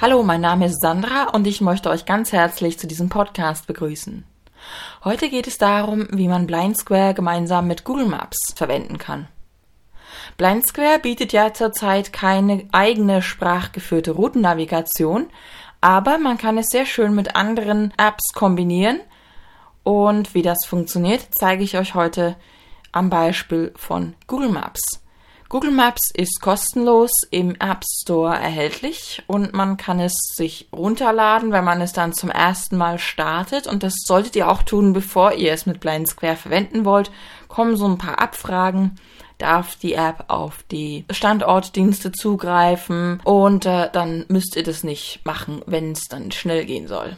Hallo, mein Name ist Sandra und ich möchte euch ganz herzlich zu diesem Podcast begrüßen. Heute geht es darum, wie man Blind Square gemeinsam mit Google Maps verwenden kann. Blind Square bietet ja zurzeit keine eigene sprachgeführte Routennavigation, aber man kann es sehr schön mit anderen Apps kombinieren. Und wie das funktioniert, zeige ich euch heute am Beispiel von Google Maps. Google Maps ist kostenlos im App Store erhältlich und man kann es sich runterladen, wenn man es dann zum ersten Mal startet. Und das solltet ihr auch tun, bevor ihr es mit Blind Square verwenden wollt. Kommen so ein paar Abfragen. Darf die App auf die Standortdienste zugreifen und äh, dann müsst ihr das nicht machen, wenn es dann schnell gehen soll.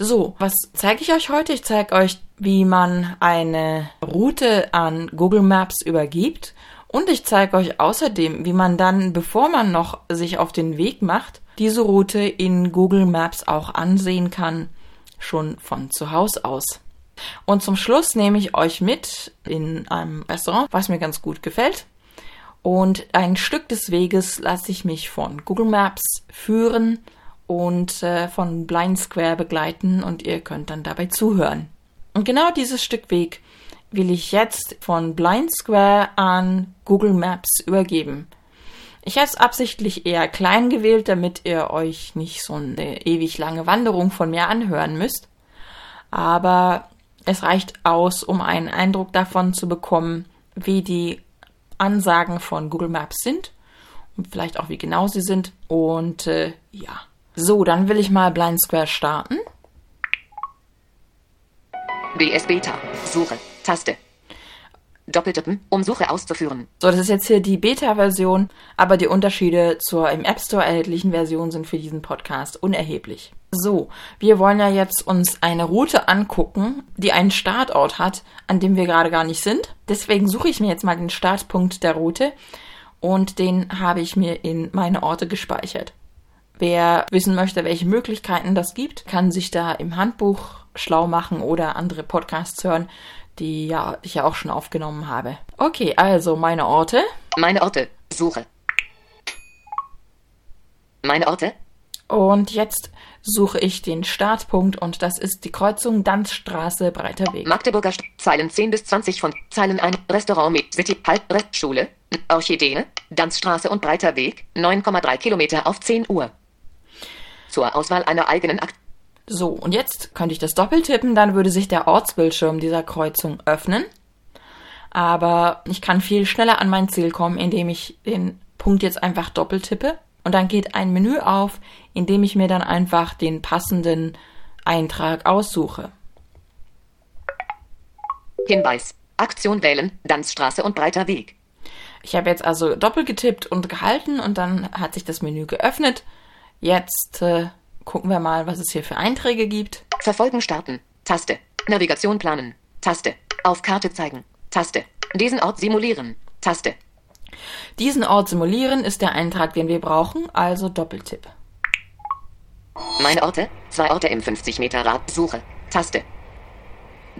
So, was zeige ich euch heute? Ich zeige euch, wie man eine Route an Google Maps übergibt und ich zeige euch außerdem, wie man dann, bevor man noch sich auf den Weg macht, diese Route in Google Maps auch ansehen kann, schon von zu Hause aus. Und zum Schluss nehme ich euch mit in einem Restaurant, was mir ganz gut gefällt. Und ein Stück des Weges lasse ich mich von Google Maps führen und äh, von Blind Square begleiten und ihr könnt dann dabei zuhören. Und genau dieses Stück Weg will ich jetzt von Blind Square an Google Maps übergeben. Ich habe es absichtlich eher klein gewählt, damit ihr euch nicht so eine ewig lange Wanderung von mir anhören müsst. Aber es reicht aus, um einen Eindruck davon zu bekommen, wie die Ansagen von Google Maps sind und vielleicht auch wie genau sie sind. Und äh, ja. So, dann will ich mal Blind Square starten. BS Beta. Suche. Taste. Doppeltippen, um Suche auszuführen. So, das ist jetzt hier die Beta-Version, aber die Unterschiede zur im App Store erhältlichen Version sind für diesen Podcast unerheblich. So, wir wollen ja jetzt uns eine Route angucken, die einen Startort hat, an dem wir gerade gar nicht sind. Deswegen suche ich mir jetzt mal den Startpunkt der Route und den habe ich mir in meine Orte gespeichert. Wer wissen möchte, welche Möglichkeiten das gibt, kann sich da im Handbuch schlau machen oder andere Podcasts hören, die ja, ich ja auch schon aufgenommen habe. Okay, also meine Orte. Meine Orte. Suche. Meine Orte. Und jetzt suche ich den Startpunkt und das ist die Kreuzung Danzstraße, Breiter Weg. Magdeburger St Zeilen 10 bis 20 von Zeilen 1. Restaurant mit City Halt Schule. Orchidee. Danzstraße und Breiter Weg. 9,3 Kilometer auf 10 Uhr. Zur Auswahl einer eigenen Akt. So, und jetzt könnte ich das doppeltippen, dann würde sich der Ortsbildschirm dieser Kreuzung öffnen. Aber ich kann viel schneller an mein Ziel kommen, indem ich den Punkt jetzt einfach doppeltippe. Und dann geht ein Menü auf, in dem ich mir dann einfach den passenden Eintrag aussuche. Hinweis. Aktion wählen, Danzstraße und breiter Weg. Ich habe jetzt also doppelt getippt und gehalten und dann hat sich das Menü geöffnet. Jetzt äh, gucken wir mal, was es hier für Einträge gibt. Verfolgen starten. Taste. Navigation planen. Taste. Auf Karte zeigen. Taste. Diesen Ort simulieren. Taste. Diesen Ort simulieren ist der Eintrag, den wir brauchen, also Doppeltipp. Meine Orte. Zwei Orte im 50 Meter Rad. Suche. Taste.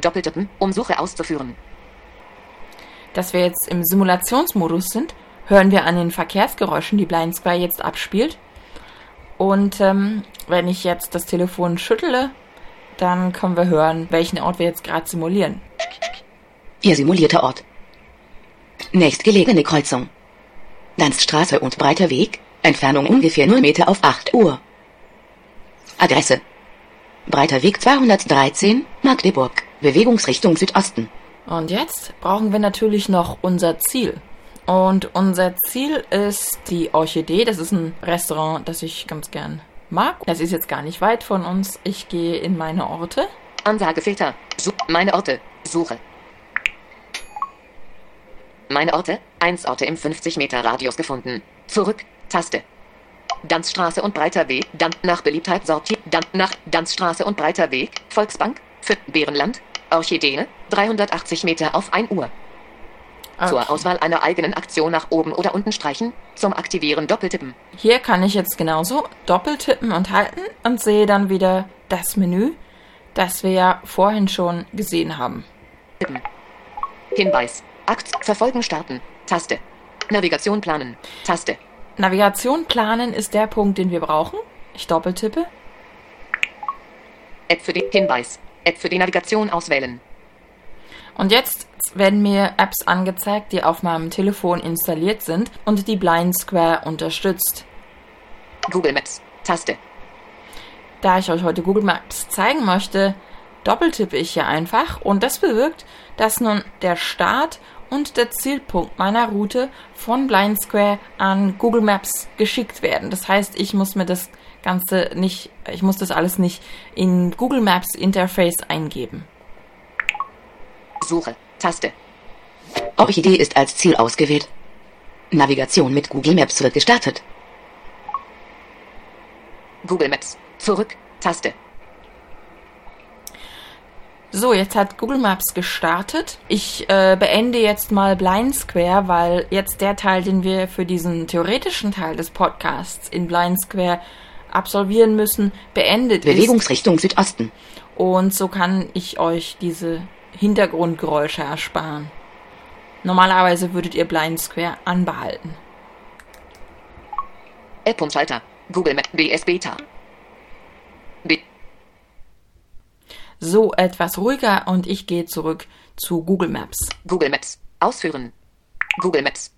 Doppeltippen, um Suche auszuführen. Dass wir jetzt im Simulationsmodus sind, hören wir an den Verkehrsgeräuschen, die Blind Square jetzt abspielt. Und ähm, wenn ich jetzt das Telefon schüttle, dann können wir hören, welchen Ort wir jetzt gerade simulieren. Ihr simulierter Ort. Nächstgelegene Kreuzung. Landstraße und breiter Weg, Entfernung ungefähr 0 Meter auf 8 Uhr. Adresse. Breiter Weg 213, Magdeburg, Bewegungsrichtung Südosten. Und jetzt brauchen wir natürlich noch unser Ziel. Und unser Ziel ist die Orchidee. Das ist ein Restaurant, das ich ganz gern mag. Das ist jetzt gar nicht weit von uns. Ich gehe in meine Orte. Ansagefilter. Meine Orte. Suche. Meine Orte. 1 Orte im 50 Meter Radius gefunden. Zurück. Taste. Danzstraße und breiter Weg. Dann nach Beliebtheit sortiert. Dann nach Danzstraße und breiter Weg. Volksbank. Für Bärenland. Orchidee. 380 Meter auf 1 Uhr. Okay. Zur Auswahl einer eigenen Aktion nach oben oder unten streichen. Zum Aktivieren doppeltippen. Hier kann ich jetzt genauso doppeltippen und halten und sehe dann wieder das Menü, das wir ja vorhin schon gesehen haben. Tippen. Hinweis. Akt. Verfolgen starten. Taste. Navigation planen. Taste. Navigation planen ist der Punkt, den wir brauchen. Ich doppeltippe. App für den Hinweis. App für die Navigation auswählen. Und jetzt werden mir Apps angezeigt, die auf meinem Telefon installiert sind und die Blind Square unterstützt. Google Maps. Taste. Da ich euch heute Google Maps zeigen möchte, doppeltippe ich hier einfach und das bewirkt, dass nun der Start und der Zielpunkt meiner Route von Blind Square an Google Maps geschickt werden. Das heißt, ich muss mir das Ganze nicht, ich muss das alles nicht in Google Maps Interface eingeben. Suche. Taste. Orchidee ist als Ziel ausgewählt. Navigation mit Google Maps wird gestartet. Google Maps. Zurück. Taste. So, jetzt hat Google Maps gestartet. Ich äh, beende jetzt mal Blind Square, weil jetzt der Teil, den wir für diesen theoretischen Teil des Podcasts in Blind Square absolvieren müssen, beendet ist. Bewegungsrichtung Südosten. Und so kann ich euch diese Hintergrundgeräusche ersparen. Normalerweise würdet ihr Blind Square anbehalten. App und Schalter. Google Maps. BS Beta. B So etwas ruhiger und ich gehe zurück zu Google Maps. Google Maps. Ausführen. Google Maps.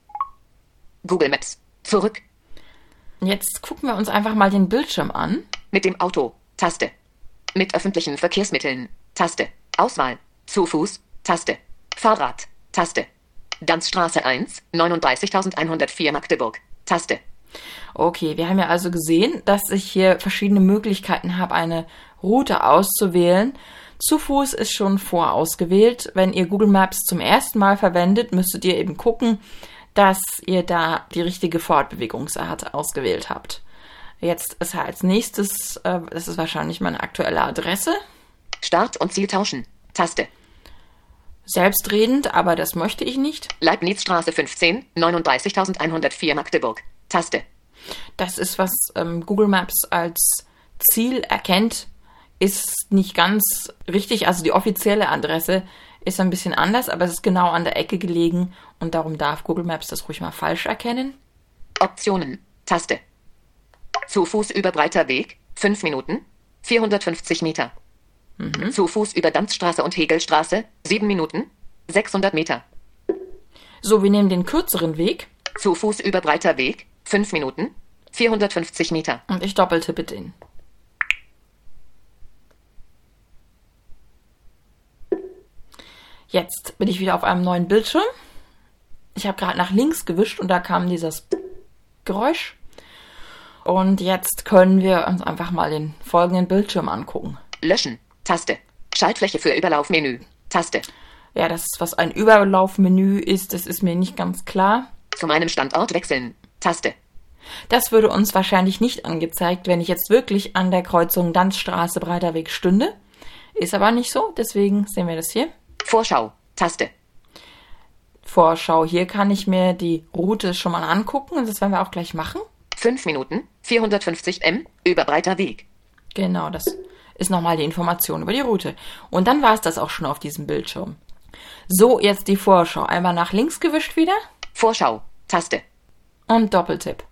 Google Maps. Zurück. Jetzt gucken wir uns einfach mal den Bildschirm an. Mit dem Auto. Taste. Mit öffentlichen Verkehrsmitteln. Taste. Auswahl. Zu Fuß. Taste. Fahrrad. Taste. Danzstraße 1, 39.104 Magdeburg. Taste. Okay, wir haben ja also gesehen, dass ich hier verschiedene Möglichkeiten habe, eine Route auszuwählen. Zu Fuß ist schon vorausgewählt. Wenn ihr Google Maps zum ersten Mal verwendet, müsstet ihr eben gucken, dass ihr da die richtige Fortbewegungsart ausgewählt habt. Jetzt ist als nächstes, äh, das ist wahrscheinlich meine aktuelle Adresse. Start und Ziel tauschen. Taste. Selbstredend, aber das möchte ich nicht. Leibnizstraße 15, 39.104 Magdeburg. Taste. Das ist, was ähm, Google Maps als Ziel erkennt, ist nicht ganz richtig. Also die offizielle Adresse ist ein bisschen anders, aber es ist genau an der Ecke gelegen und darum darf Google Maps das ruhig mal falsch erkennen. Optionen. Taste. Zu Fuß über breiter Weg. 5 Minuten. 450 Meter. Zu Fuß über Danzstraße und Hegelstraße. 7 Minuten. 600 Meter. So, wir nehmen den kürzeren Weg Zu Fuß über breiter Weg. 5 Minuten. 450 Meter. und ich doppeltippe den. Jetzt bin ich wieder auf einem neuen Bildschirm. Ich habe gerade nach links gewischt und da kam dieses Geräusch. Und jetzt können wir uns einfach mal den folgenden Bildschirm angucken. Löschen. Taste. Schaltfläche für Überlaufmenü. Taste. Ja, das, was ein Überlaufmenü ist, das ist mir nicht ganz klar. Zu meinem Standort wechseln. Taste. Das würde uns wahrscheinlich nicht angezeigt, wenn ich jetzt wirklich an der Kreuzung Danzstraße Breiter Weg stünde. Ist aber nicht so, deswegen sehen wir das hier. Vorschau. Taste. Vorschau. Hier kann ich mir die Route schon mal angucken und das werden wir auch gleich machen. 5 Minuten. 450 M. Über breiter Weg. Genau, das ist nochmal die Information über die Route. Und dann war es das auch schon auf diesem Bildschirm. So, jetzt die Vorschau. Einmal nach links gewischt wieder Vorschau. Taste. und Doppeltipp.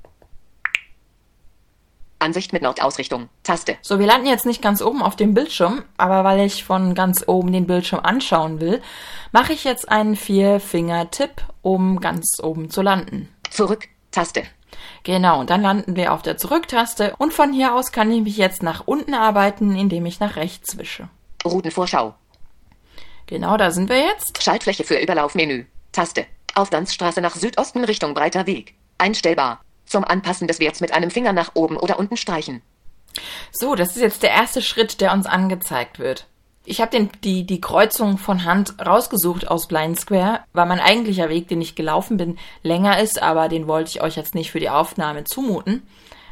Ansicht mit Nordausrichtung. Taste. So, wir landen jetzt nicht ganz oben auf dem Bildschirm, aber weil ich von ganz oben den Bildschirm anschauen will, mache ich jetzt einen Vier-Finger-Tipp, um ganz oben zu landen. Zurück. Taste. Genau, und dann landen wir auf der Zurück-Taste und von hier aus kann ich mich jetzt nach unten arbeiten, indem ich nach rechts wische. Routenvorschau. Genau, da sind wir jetzt. Schaltfläche für Überlaufmenü. Taste. Auf Danzstraße nach Südosten Richtung breiter Weg. Einstellbar. Zum Anpassen des Werts mit einem Finger nach oben oder unten streichen. So, das ist jetzt der erste Schritt, der uns angezeigt wird. Ich habe die, die Kreuzung von Hand rausgesucht aus Blind Square, weil mein eigentlicher Weg, den ich gelaufen bin, länger ist, aber den wollte ich euch jetzt nicht für die Aufnahme zumuten.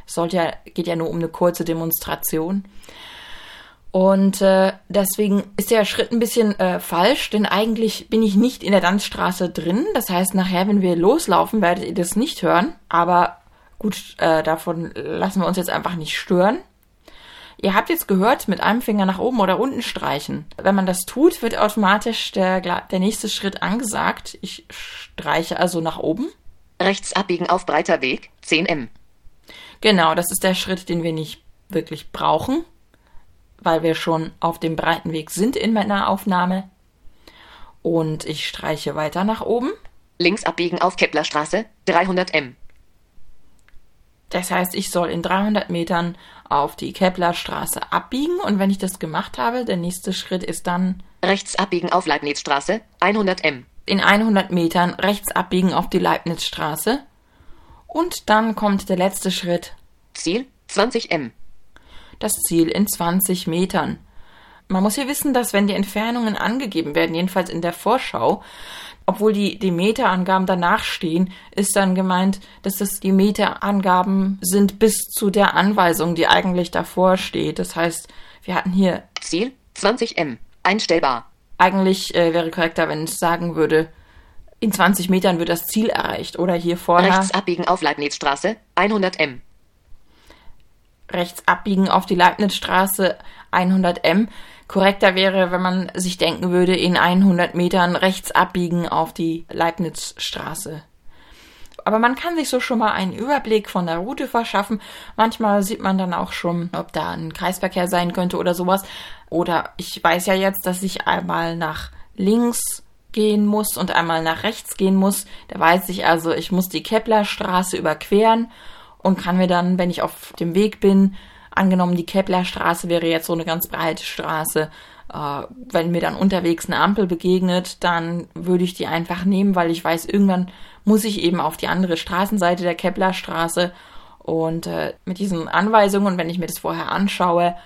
Es sollte ja, geht ja nur um eine kurze Demonstration. Und äh, deswegen ist der Schritt ein bisschen äh, falsch, denn eigentlich bin ich nicht in der Tanzstraße drin. Das heißt, nachher, wenn wir loslaufen, werdet ihr das nicht hören. Aber gut, äh, davon lassen wir uns jetzt einfach nicht stören. Ihr habt jetzt gehört, mit einem Finger nach oben oder unten streichen. Wenn man das tut, wird automatisch der, der nächste Schritt angesagt. Ich streiche also nach oben. Rechts abbiegen auf breiter Weg, 10m. Genau, das ist der Schritt, den wir nicht wirklich brauchen, weil wir schon auf dem breiten Weg sind in meiner Aufnahme. Und ich streiche weiter nach oben. Links abbiegen auf Keplerstraße, 300m. Das heißt, ich soll in 300 Metern auf die Keplerstraße abbiegen und wenn ich das gemacht habe, der nächste Schritt ist dann Rechts abbiegen auf Leibnizstraße, 100m. in 100 Metern rechts abbiegen auf die Leibnizstraße und dann kommt der letzte Schritt, Ziel, 20m. das Ziel in 20 Metern. Man muss hier wissen, dass wenn die Entfernungen angegeben werden, jedenfalls in der Vorschau, obwohl die, die Meterangaben danach stehen, ist dann gemeint, dass das die Meterangaben sind bis zu der Anweisung, die eigentlich davor steht. Das heißt, wir hatten hier Ziel, 20m. Einstellbar. eigentlich äh, wäre korrekter, wenn es sagen würde, in 20 Metern wird das Ziel erreicht. Oder hier vorher Rechts abbiegen auf Leibnizstraße, 100m. rechts abbiegen auf die Leibnizstraße 100m. Korrekter wäre, wenn man sich denken würde, in 100 Metern rechts abbiegen auf die Leibnizstraße. Aber man kann sich so schon mal einen Überblick von der Route verschaffen. Manchmal sieht man dann auch schon, ob da ein Kreisverkehr sein könnte oder sowas. Oder ich weiß ja jetzt, dass ich einmal nach links gehen muss und einmal nach rechts gehen muss. Da weiß ich also, ich muss die Keplerstraße überqueren und kann mir dann, wenn ich auf dem Weg bin, angenommen, die Keplerstraße wäre jetzt so eine ganz breite Straße, äh, wenn mir dann unterwegs eine Ampel begegnet, dann würde ich die einfach nehmen, weil ich weiß, irgendwann muss ich eben auf die andere Straßenseite der Keplerstraße und äh, mit diesen Anweisungen, wenn ich mir das vorher anschaue,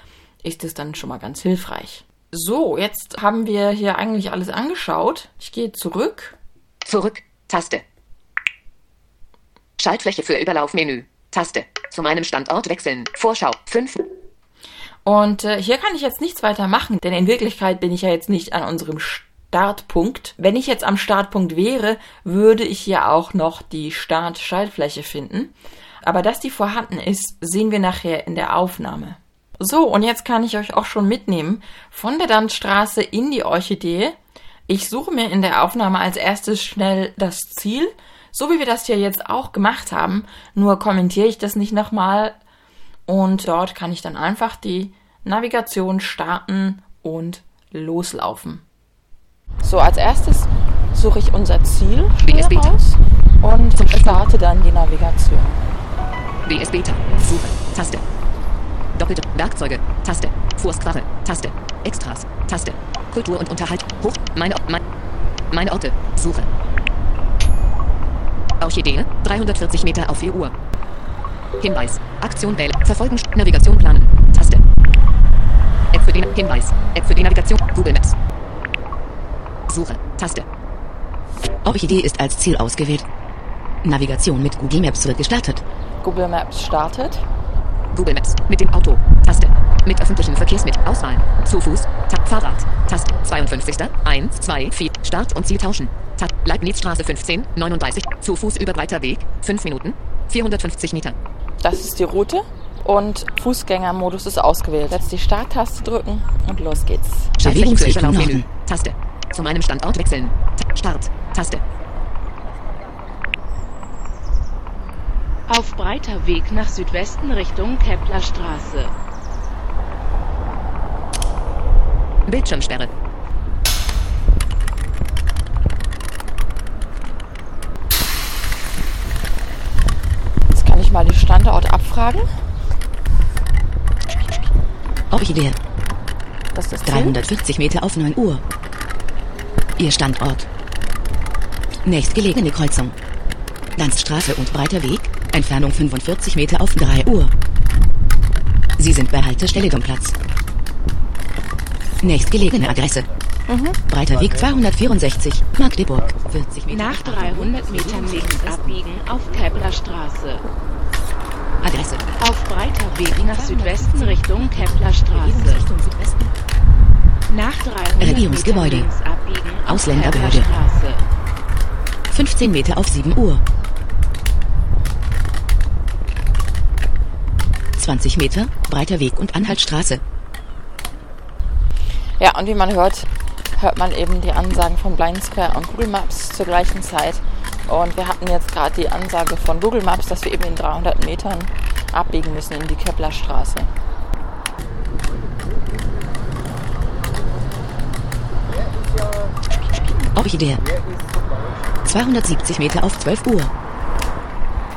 ist es dann schon mal ganz hilfreich. So, jetzt haben wir hier eigentlich alles angeschaut. Ich gehe zurück. Zurück, Taste. Schaltfläche für Überlaufmenü, Taste. Zu meinem Standort wechseln. Vorschau, 5. Und äh, hier kann ich jetzt nichts weiter machen, denn in Wirklichkeit bin ich ja jetzt nicht an unserem Startpunkt. Wenn ich jetzt am Startpunkt wäre, würde ich hier auch noch die Start-Schaltfläche finden. Aber dass die vorhanden ist, sehen wir nachher in der Aufnahme. So, und jetzt kann ich euch auch schon mitnehmen von der Dandstraße in die Orchidee. Ich suche mir in der Aufnahme als erstes schnell das Ziel, so wie wir das hier jetzt auch gemacht haben. Nur kommentiere ich das nicht nochmal und dort kann ich dann einfach die Navigation starten und loslaufen. So, als erstes suche ich unser Ziel Beta. raus und starte dann die Navigation. BS Beta. Suche. Taste. Doppelte Werkzeuge. Taste. Forstwaffe. Taste. Extras. Taste. Kultur und Unterhalt. Hoch. Meine, mein, meine Orte. Suche. Orchidee. 340 Meter auf 4 Uhr. Hinweis. Aktion wählen. Verfolgen. Navigation planen. Taste. App für den Hinweis. App für die Navigation. Google Maps. Suche. Taste. Orchidee ist als Ziel ausgewählt. Navigation mit Google Maps wird gestartet. Google Maps startet. Google Maps. Mit dem Auto. Taste. Mit öffentlichen Verkehrsmitteln. Auswahl. Zu Fuß. Tab. Fahrrad. Taste. 52. 1, 2, 4. Start und Ziel tauschen. Tab. Leibnizstraße 15, 39. Zu Fuß über breiter Weg. 5 Minuten. 450 Meter. Das ist die Route und Fußgängermodus ist ausgewählt. Jetzt die Starttaste drücken und los geht's. Bewegungsrichtung. Norden. Taste. Zu meinem Standort wechseln. Ta- Start. Taste. Auf breiter Weg nach Südwesten Richtung Keplerstraße. Bildschirmsperre. Jetzt kann ich mal den Standort abfragen. Orchidee. Das ist das Ziel. 340 Meter auf 9 Uhr. Ihr Standort. Nächstgelegene Kreuzung. Landstraße und breiter Weg. Entfernung 45 Meter auf 3 Uhr. Sie sind bei Haltestelle Domplatz. Nächstgelegene Adresse. Breiter Weg 264, Magdeburg. 40 Meter. Nach 300 Metern links abbiegen auf Keplerstraße. Adresse. Auf breiter Weg nach Südwesten Richtung Keplerstraße. Richtung Südwesten. Nach 300 Regierungsgebäude. Ausländerbehörde. Keplerstraße. 15 Meter auf 7 Uhr. 20 Meter, breiter Weg und Anhaltsstraße. Ja, und wie man hört, hört man eben die Ansagen von Blind Square und Google Maps zur gleichen Zeit. Und wir hatten jetzt gerade die Ansage von Google Maps, dass wir eben in 300 Metern abbiegen müssen in die Keplerstraße. Orchidee. 270 Meter auf 12 Uhr.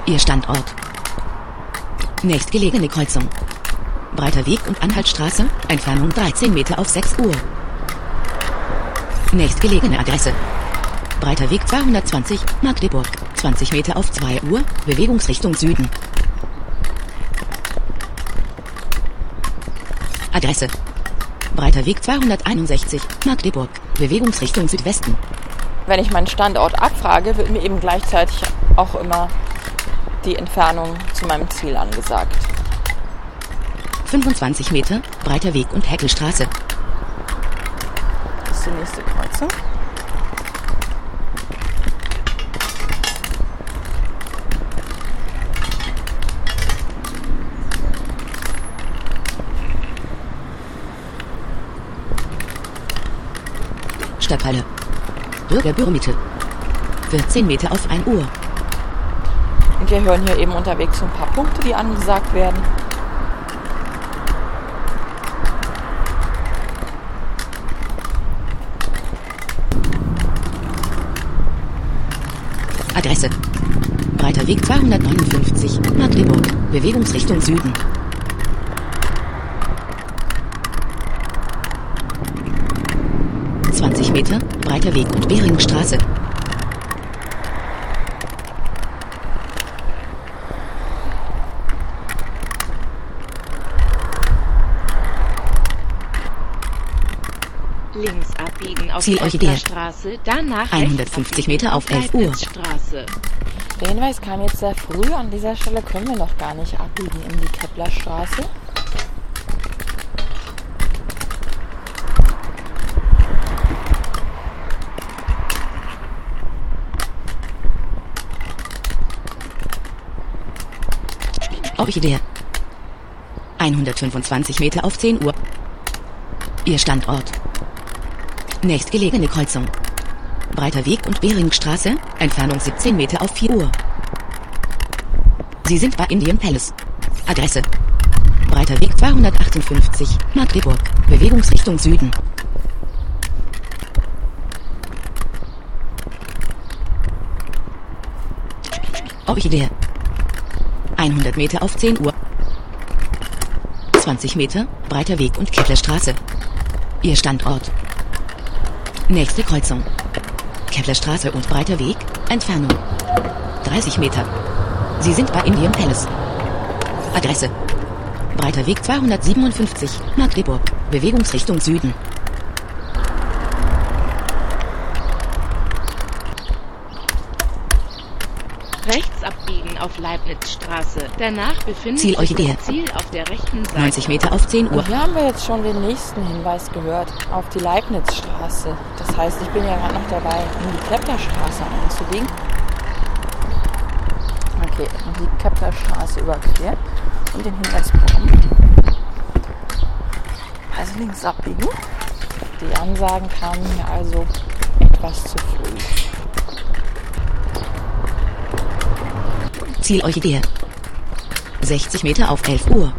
Ihr Standort. Nächstgelegene Kreuzung. Breiter Weg und Anhaltsstraße, Entfernung 13 Meter auf 6 Uhr. Nächstgelegene Adresse. Breiter Weg 220, Magdeburg, 20 Meter auf 2 Uhr, Bewegungsrichtung Süden. Adresse. Breiter Weg 261, Magdeburg, Bewegungsrichtung Südwesten. Wenn ich meinen Standort abfrage, wird mir eben gleichzeitig auch immer die Entfernung zu meinem Ziel angesagt. 25 Meter, breiter Weg und Heckelstraße. Das ist die nächste Kreuzung. Stadthalle. Bürgerbüromiete. 14 Meter auf 1 Uhr. Und wir hören hier eben unterwegs so ein paar Punkte, die angesagt werden. Adresse. Breiter Weg 259, Magdeburg. Bewegungsrichtung Süden. Meter, breiter Weg und Beringstraße. Links abbiegen auf Ziel Orchidee. Straße, danach 150 Meter auf 11 Uhr. Straße. Der Hinweis kam jetzt sehr früh. An dieser Stelle können wir noch gar nicht abbiegen in die Keplerstraße. Orchidee. 125 Meter auf 10 Uhr. Ihr Standort. Nächstgelegene Kreuzung. Breiter Weg und Beringstraße, Entfernung 17 Meter auf 4 Uhr. Sie sind bei Indian Palace. Adresse. Breiter Weg 258, Magdeburg. Bewegungsrichtung Süden. Orchidee. 100 Meter auf 10 Uhr. 20 Meter, breiter Weg und Keplerstraße. Ihr Standort. Nächste Kreuzung. Keplerstraße und breiter Weg, Entfernung. 30 Meter. Sie sind bei Indian Palace. Adresse. Breiter Weg 257, Magdeburg. Bewegungsrichtung Süden. Rechts abbiegen auf Leibnizstraße. Danach befindet Ziel sich Orchidee. das Ziel auf der rechten Seite. 90 Meter auf 10 Uhr. Und hier haben wir jetzt schon den nächsten Hinweis gehört auf die Leibnizstraße. Das heißt, ich bin ja gerade noch dabei, in die Keplerstraße einzubiegen. Okay, die Keplerstraße überquert und den Hinweis bekommen. Also links abbiegen. Die Ansagen kamen mir also etwas zu früh. Ziel Orchidee. 60 Meter auf 11 Uhr.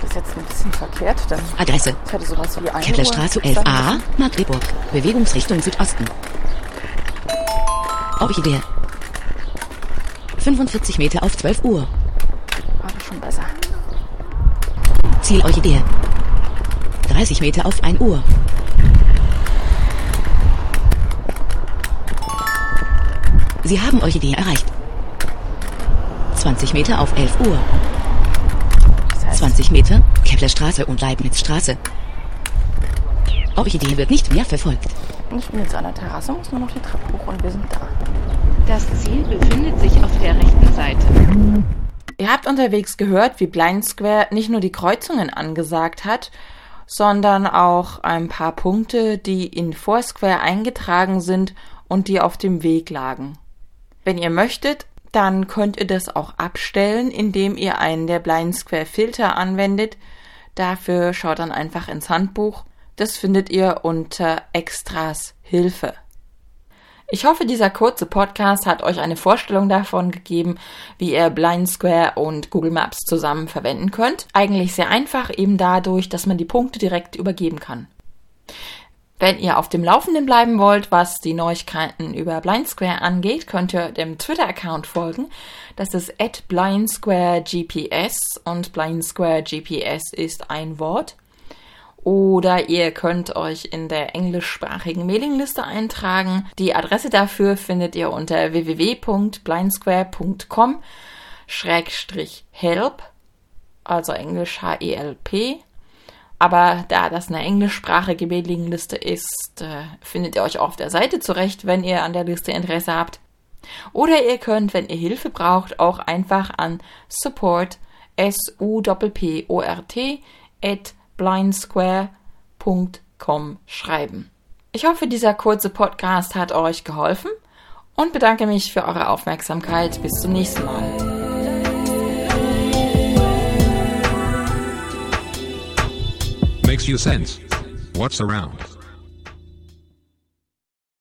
Das ist jetzt ein bisschen verkehrt, denn Adresse. ich hätte sowas wie eine Keplerstraße Uhr sagen 11a, müssen. Magdeburg. Bewegungsrichtung Südosten. Orchidee. 45 Meter auf 12 Uhr. War das schon besser. Ziel Orchidee. 30 Meter auf 1 Uhr. Sie haben Orchidee erreicht. 20 Meter auf 11 Uhr. Das heißt, 20 Meter, Keplerstraße und Leibnizstraße. Orchidee wird nicht mehr verfolgt. ich bin jetzt an der Terrasse, muss nur noch die Treppe hoch und wir sind da. Das Ziel befindet sich auf der rechten Seite. Ihr habt unterwegs gehört, wie Blind Square nicht nur die Kreuzungen angesagt hat, sondern auch ein paar Punkte, die in Foursquare eingetragen sind und die auf dem Weg lagen. Wenn ihr möchtet, dann könnt ihr das auch abstellen, indem ihr einen der Blind Square Filter anwendet. Dafür schaut dann einfach ins Handbuch. Das findet ihr unter Extras Hilfe. Ich hoffe, dieser kurze Podcast hat euch eine Vorstellung davon gegeben, wie ihr Blind Square und Google Maps zusammen verwenden könnt. Eigentlich sehr einfach, eben dadurch, dass man die Punkte direkt übergeben kann. Wenn ihr auf dem Laufenden bleiben wollt, was die Neuigkeiten über Blind Square angeht, könnt ihr dem Twitter-Account folgen. Das ist at blindsquaregps und blindsquaregps ist ein Wort. Oder ihr könnt euch in der englischsprachigen Mailingliste eintragen. Die Adresse dafür findet ihr unter www.blindsquare.com help, also englisch H-E-L-P. Aber da das eine englischsprachige Mailingliste ist, äh, findet ihr euch auf der Seite zurecht, wenn ihr an der Liste Interesse habt. Oder ihr könnt, wenn ihr Hilfe braucht, auch einfach an support s-u-p-p-o-r-t at blindsquare.com schreiben. Ich hoffe, dieser kurze Podcast hat euch geholfen und bedanke mich für eure Aufmerksamkeit. Bis zum nächsten Mal. Makes you sense. What's around?